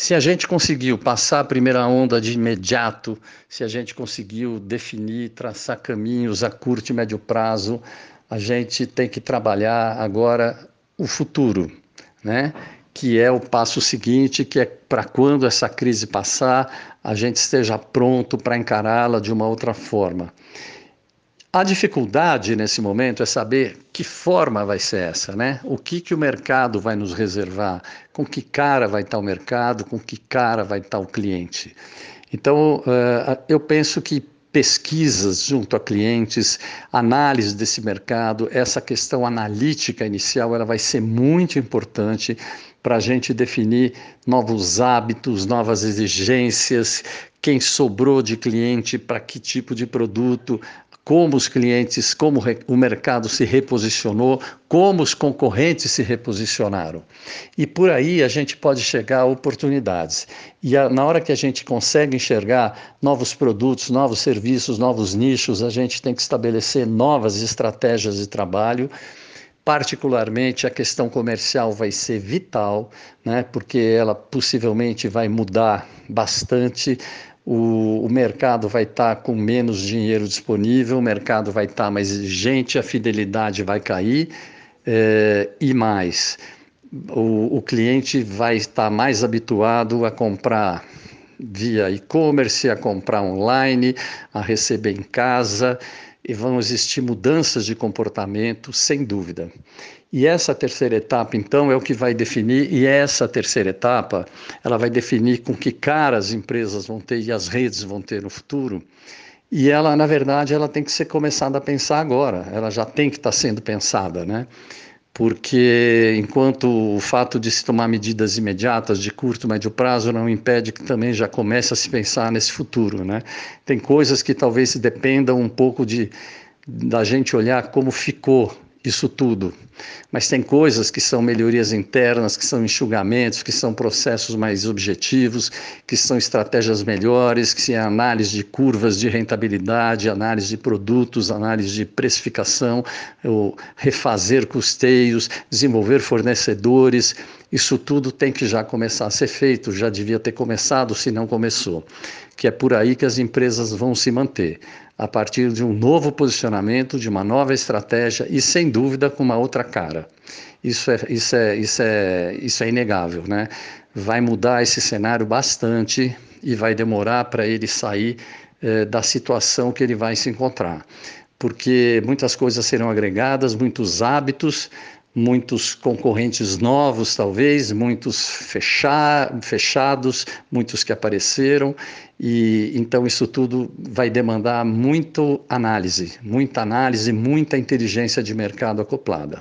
Se a gente conseguiu passar a primeira onda de imediato, se a gente conseguiu definir, traçar caminhos a curto e médio prazo, a gente tem que trabalhar agora o futuro, né? que é o passo seguinte, que é para quando essa crise passar, a gente esteja pronto para encará-la de uma outra forma. A dificuldade nesse momento é saber que forma vai ser essa, né? O que, que o mercado vai nos reservar, com que cara vai estar o mercado, com que cara vai estar o cliente. Então, uh, eu penso que pesquisas junto a clientes, análise desse mercado, essa questão analítica inicial, ela vai ser muito importante para a gente definir novos hábitos, novas exigências, quem sobrou de cliente para que tipo de produto, como os clientes, como o mercado se reposicionou, como os concorrentes se reposicionaram. E por aí a gente pode chegar a oportunidades. E a, na hora que a gente consegue enxergar novos produtos, novos serviços, novos nichos, a gente tem que estabelecer novas estratégias de trabalho particularmente a questão comercial vai ser vital, né, porque ela possivelmente vai mudar bastante o, o mercado vai estar tá com menos dinheiro disponível, o mercado vai estar tá mais exigente, a fidelidade vai cair é, e mais. O, o cliente vai estar mais habituado a comprar via e-commerce, a comprar online, a receber em casa, e vão existir mudanças de comportamento, sem dúvida. E essa terceira etapa, então, é o que vai definir, e essa terceira etapa, ela vai definir com que cara as empresas vão ter e as redes vão ter no futuro. E ela, na verdade, ela tem que ser começada a pensar agora, ela já tem que estar sendo pensada, né? Porque enquanto o fato de se tomar medidas imediatas de curto, médio prazo não impede que também já comece a se pensar nesse futuro, né? Tem coisas que talvez dependam um pouco de da gente olhar como ficou isso tudo. Mas tem coisas que são melhorias internas, que são enxugamentos, que são processos mais objetivos, que são estratégias melhores, que são análise de curvas de rentabilidade, análise de produtos, análise de precificação, refazer custeios, desenvolver fornecedores. Isso tudo tem que já começar a ser feito, já devia ter começado se não começou. Que é por aí que as empresas vão se manter a partir de um novo posicionamento, de uma nova estratégia e, sem dúvida, com uma outra cara. Isso é, isso é, isso é, isso é inegável, né? Vai mudar esse cenário bastante e vai demorar para ele sair eh, da situação que ele vai se encontrar. Porque muitas coisas serão agregadas, muitos hábitos, muitos concorrentes novos, talvez, muitos fecha fechados, muitos que apareceram, e então isso tudo vai demandar muito análise, muita análise, muita inteligência de mercado acoplada.